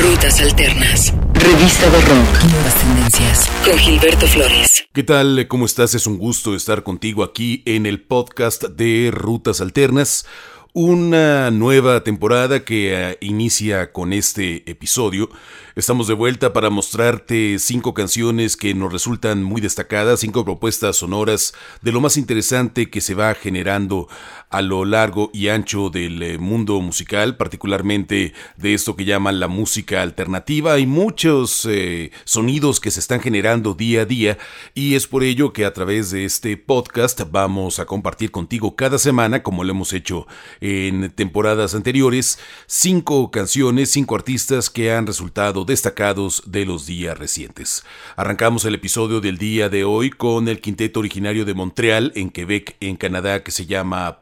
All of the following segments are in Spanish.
Rutas Alternas. Revista de Rock. Nuevas tendencias. Con Gilberto Flores. ¿Qué tal? ¿Cómo estás? Es un gusto estar contigo aquí en el podcast de Rutas Alternas. Una nueva temporada que eh, inicia con este episodio. Estamos de vuelta para mostrarte cinco canciones que nos resultan muy destacadas, cinco propuestas sonoras de lo más interesante que se va generando a lo largo y ancho del eh, mundo musical, particularmente de esto que llaman la música alternativa. Hay muchos eh, sonidos que se están generando día a día y es por ello que a través de este podcast vamos a compartir contigo cada semana, como lo hemos hecho en temporadas anteriores, cinco canciones, cinco artistas que han resultado destacados de los días recientes. Arrancamos el episodio del día de hoy con el quinteto originario de Montreal, en Quebec, en Canadá, que se llama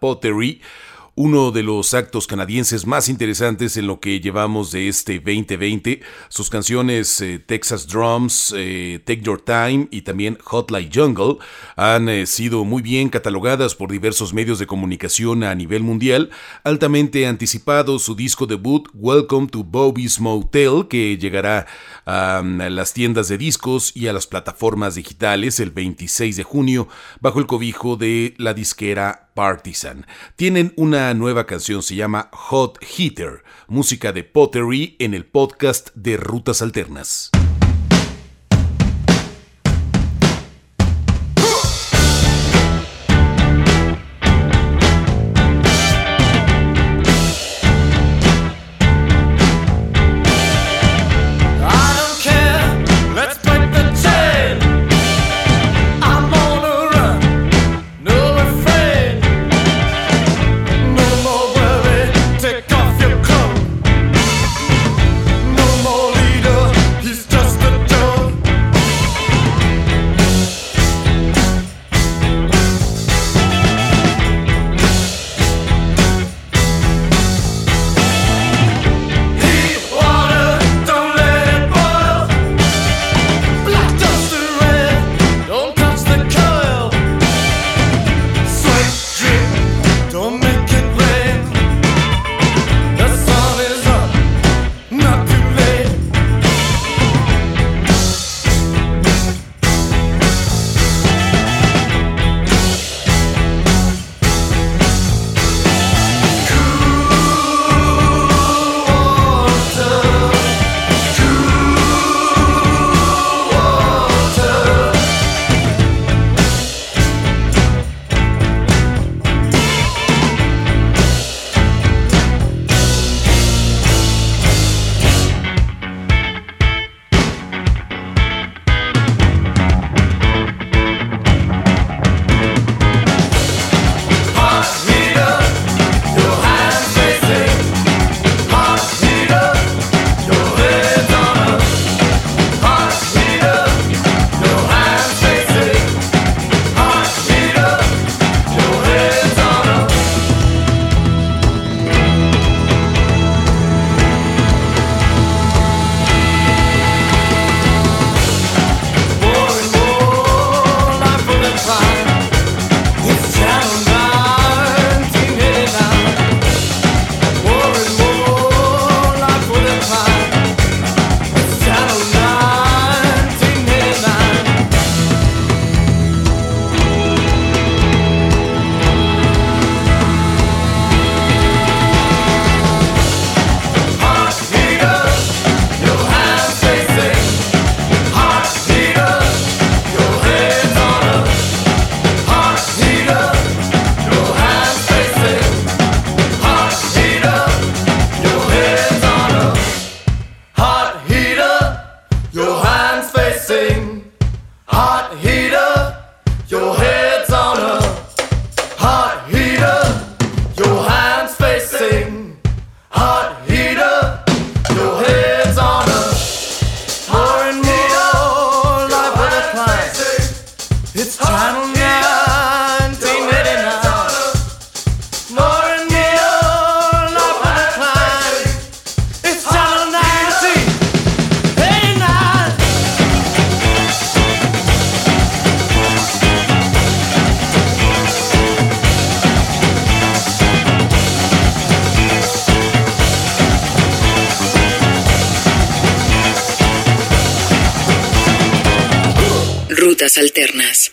Uno de los actos canadienses más interesantes en lo que llevamos de este 2020. Sus canciones eh, Texas Drums, eh, Take Your Time y también Hotline Jungle han eh, sido muy bien catalogadas por diversos medios de comunicación a nivel mundial. Altamente anticipado su disco debut Welcome to Bobby's Motel que llegará a las tiendas de discos y a las plataformas digitales el 26 de junio bajo el cobijo de la disquera Partisan. Tienen una nueva canción, se llama Hot Heater, música de Pottery en el podcast de Rutas Alternas.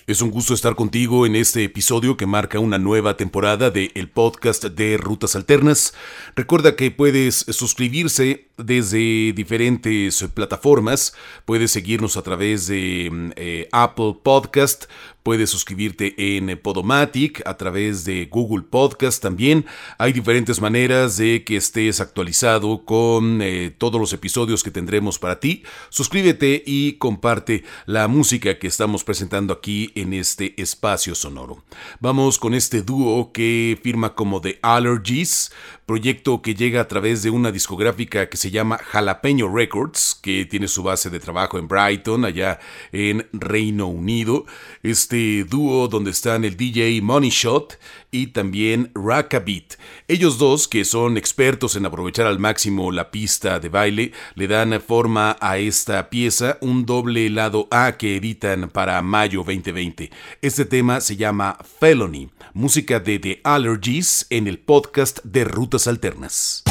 Es un gusto estar contigo en este episodio que marca una nueva temporada de el podcast de Rutas Alternas. Recuerda que puedes suscribirse desde diferentes plataformas. Puedes seguirnos a través de mm, eh, Apple Podcast, Puedes suscribirte en Podomatic a través de Google Podcast también. Hay diferentes maneras de que estés actualizado con eh, todos los episodios que tendremos para ti. Suscríbete y comparte la música que estamos presentando aquí en este espacio sonoro. Vamos con este dúo que firma como The Allergies, proyecto que llega a través de una discográfica que se llama Jalapeño Records, que tiene su base de trabajo en Brighton, allá en Reino Unido. Este dúo donde están el DJ Money Shot y también Beat. Ellos dos, que son expertos en aprovechar al máximo la pista de baile, le dan forma a esta pieza, un doble lado A que editan para mayo 2020. Este tema se llama Felony, música de The Allergies en el podcast de Alternas.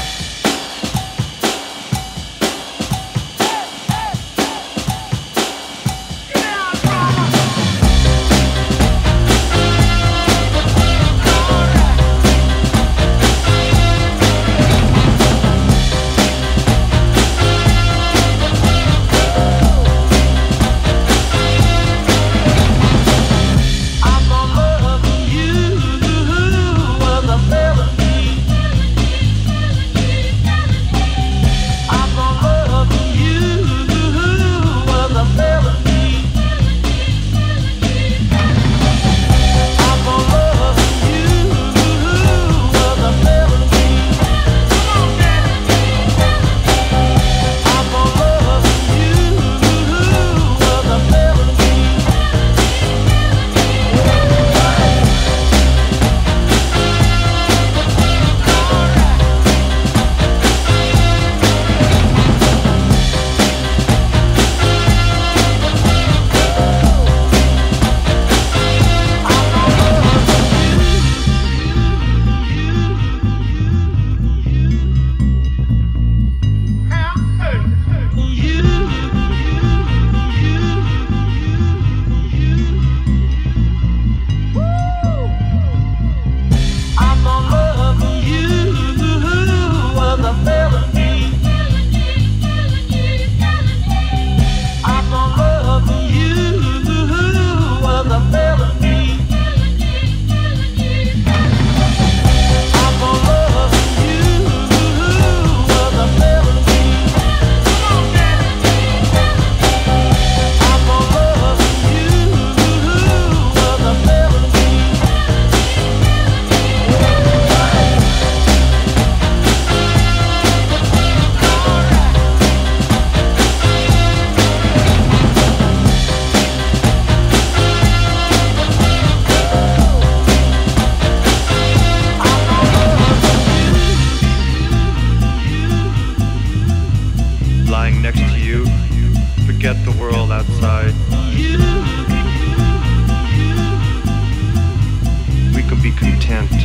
can't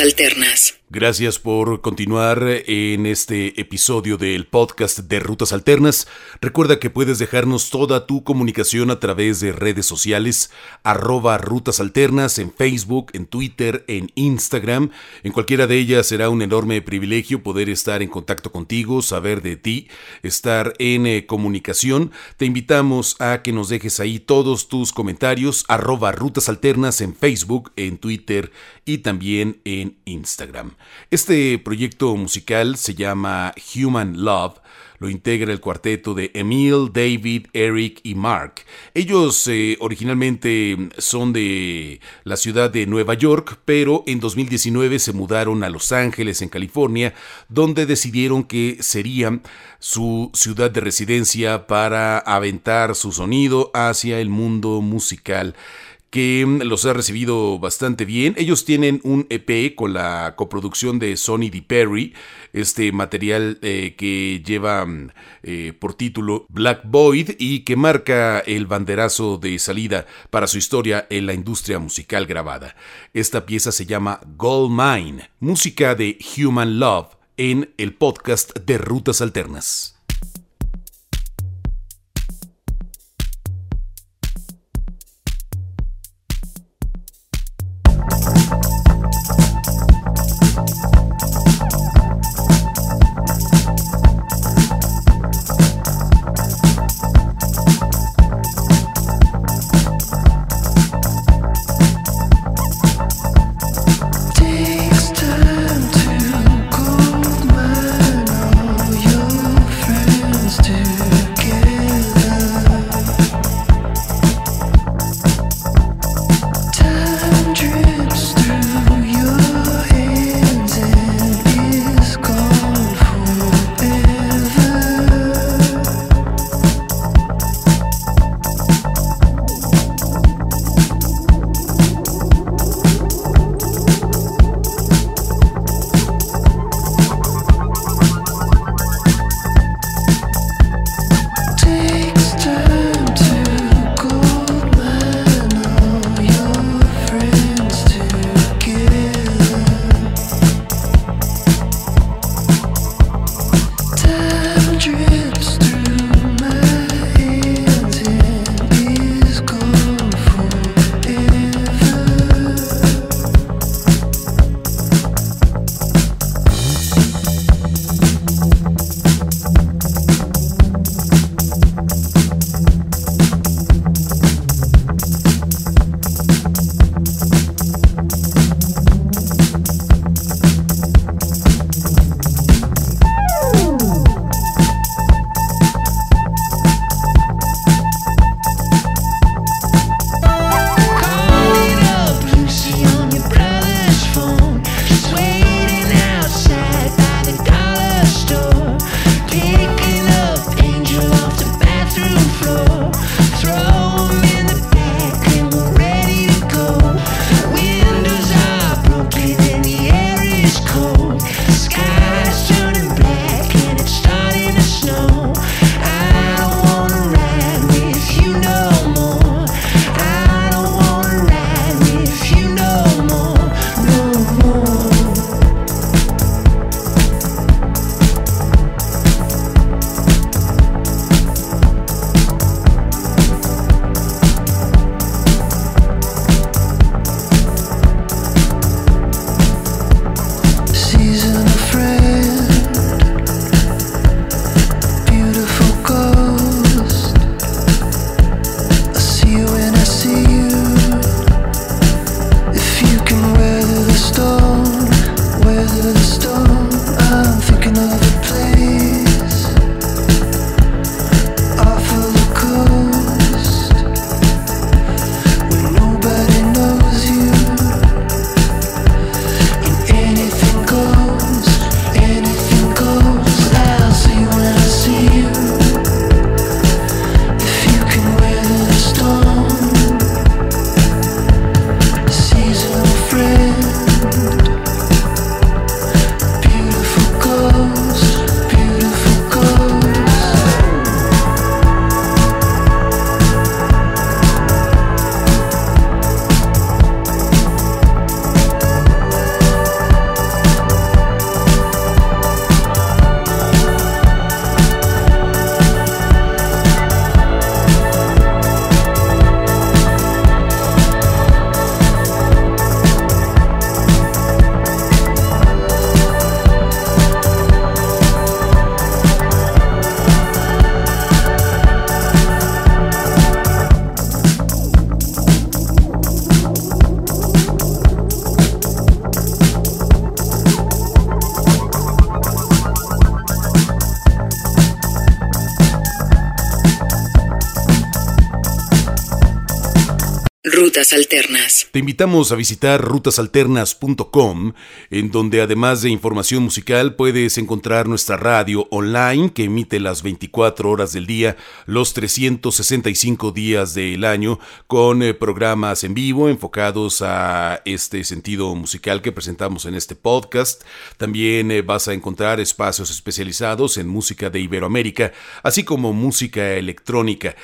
Alternas. Gracias por continuar en este episodio del podcast de Rutas Alternas. Recuerda que puedes dejarnos toda tu comunicación a través de redes sociales, arroba Rutas Alternas en Facebook, en Twitter, en Instagram. En cualquiera de ellas será un enorme privilegio poder estar en contacto contigo, saber de ti, estar en eh, comunicación. Te invitamos a que nos dejes ahí todos tus comentarios, arroba Rutas Alternas en Facebook, en Twitter y también en Instagram. Este proyecto musical se llama Human Love lo integra el cuarteto de Emil, David, Eric y Mark. Ellos eh, originalmente son de la ciudad de Nueva York, pero en 2019 se mudaron a Los Ángeles, en California, donde decidieron que sería su ciudad de residencia para aventar su sonido hacia el mundo musical que los ha recibido bastante bien. Ellos tienen un EP con la coproducción de Sonny D. Perry, este material eh, que lleva eh, por título Black Void y que marca el banderazo de salida para su historia en la industria musical grabada. Esta pieza se llama Gold Mine, música de Human Love en el podcast de Rutas Alternas. Te invitamos a visitar rutasalternas.com, en donde además de información musical puedes encontrar nuestra radio online que emite las 24 horas del día, los 365 días del año, con eh, programas en vivo enfocados a este sentido musical que presentamos en este podcast. También eh, vas a encontrar espacios especializados en música de Iberoamérica, así como música electrónica.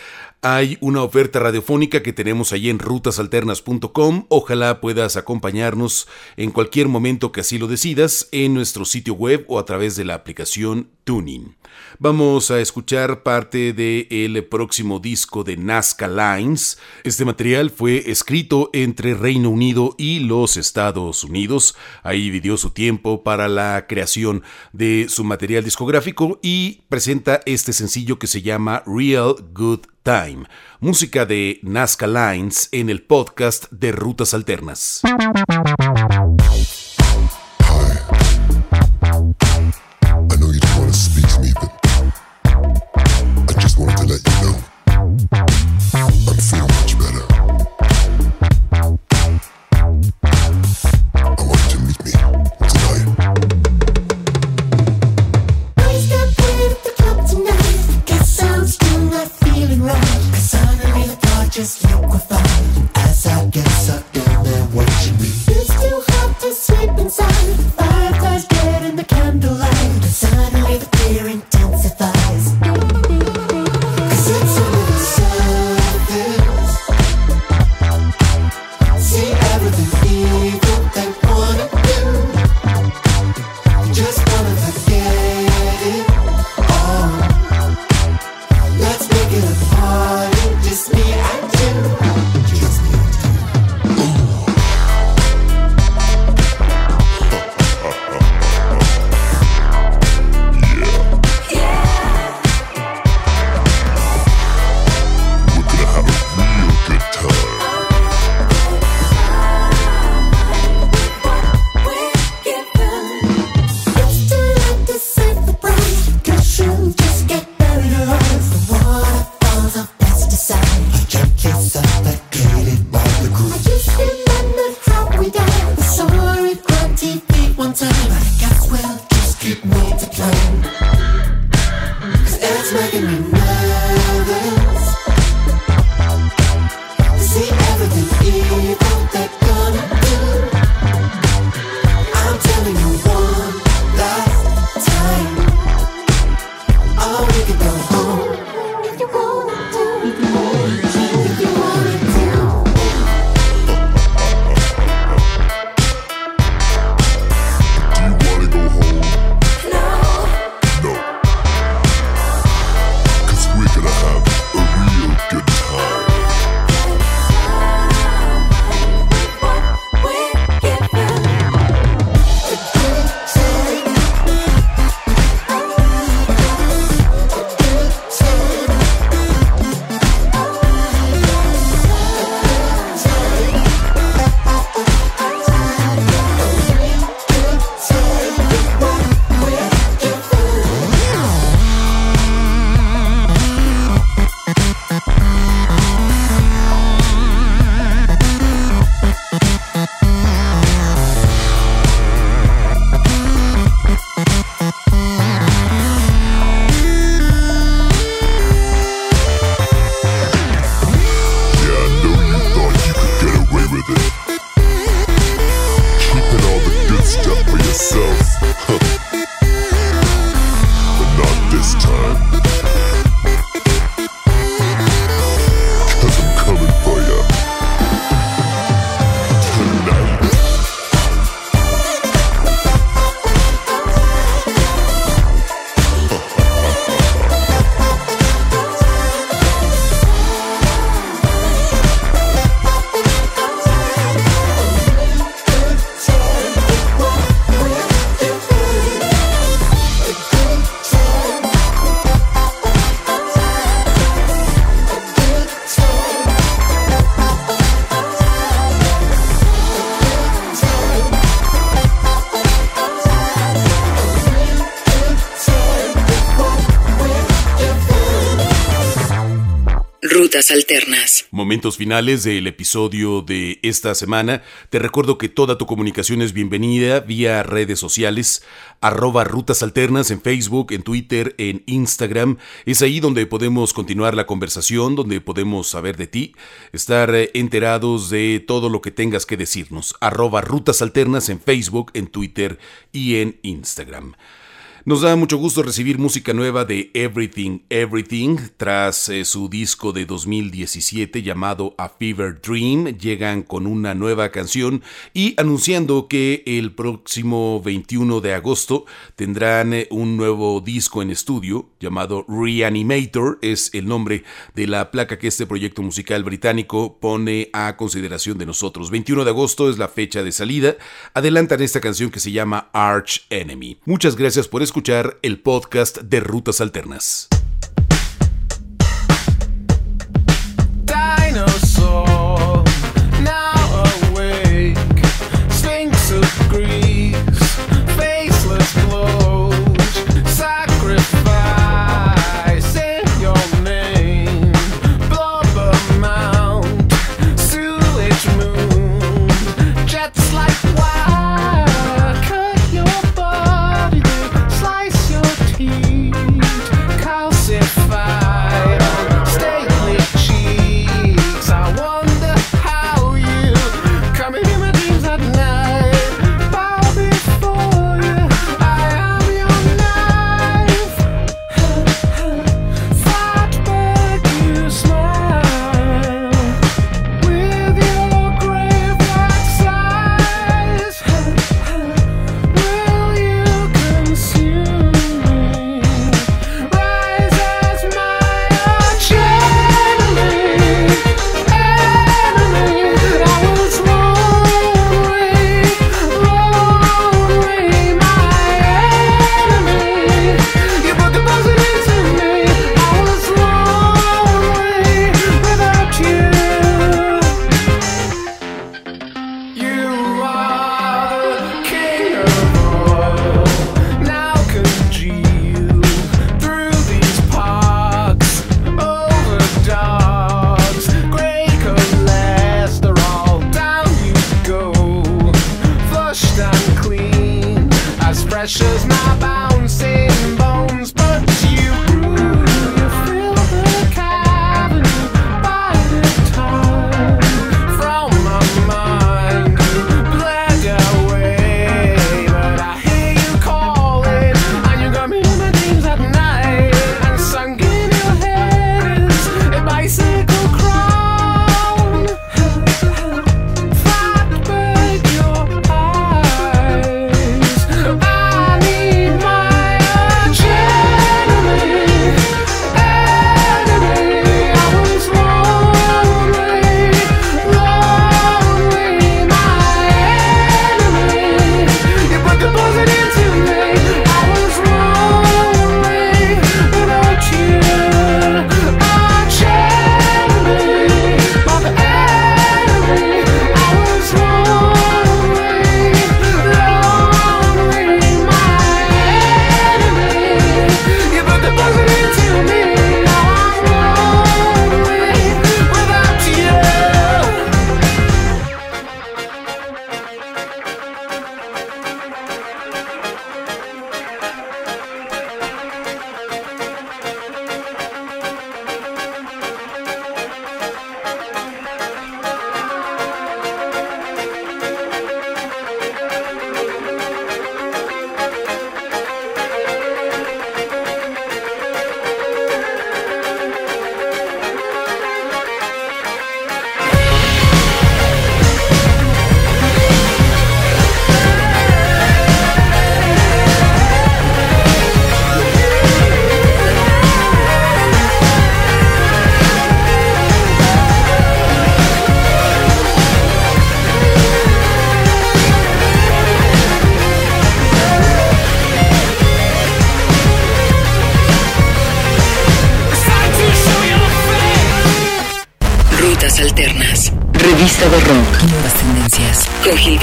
Hay una oferta radiofónica que tenemos allí en rutasalternas.com. Ojalá puedas acompañarnos en cualquier momento que así lo decidas en nuestro sitio web o a través de la aplicación Tuning. Vamos a escuchar parte del próximo disco de Nazca Lines. Este material fue escrito entre Reino Unido y los Estados Unidos. Ahí dividió su tiempo para la creación de su material discográfico y presenta este sencillo que se llama Real Good Time, música de Nazca Lines en el podcast de Rutas Alternas. Alternas. Momentos finales del episodio de esta semana. Te recuerdo que toda tu comunicación es bienvenida vía redes sociales, arroba Rutas Alternas en Facebook, en Twitter, en Instagram. Es ahí donde podemos continuar la conversación, donde podemos saber de ti, estar eh, enterados de todo lo que tengas que decirnos. Arroba Rutas Alternas en Facebook, en Twitter y en Instagram. Nos da mucho gusto recibir música nueva de Everything Everything tras eh, su disco de 2017 llamado A Fever Dream. Llegan con una nueva canción y anunciando que el próximo 21 de agosto tendrán eh, un nuevo disco en estudio llamado Reanimator. Es el nombre de la placa que este proyecto musical británico pone a consideración de nosotros. 21 de agosto es la fecha de salida. Adelantan esta canción que se llama Arch Enemy. Muchas gracias por escuchar escuchar el podcast de Rutas Alternas.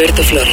Alternas. Revista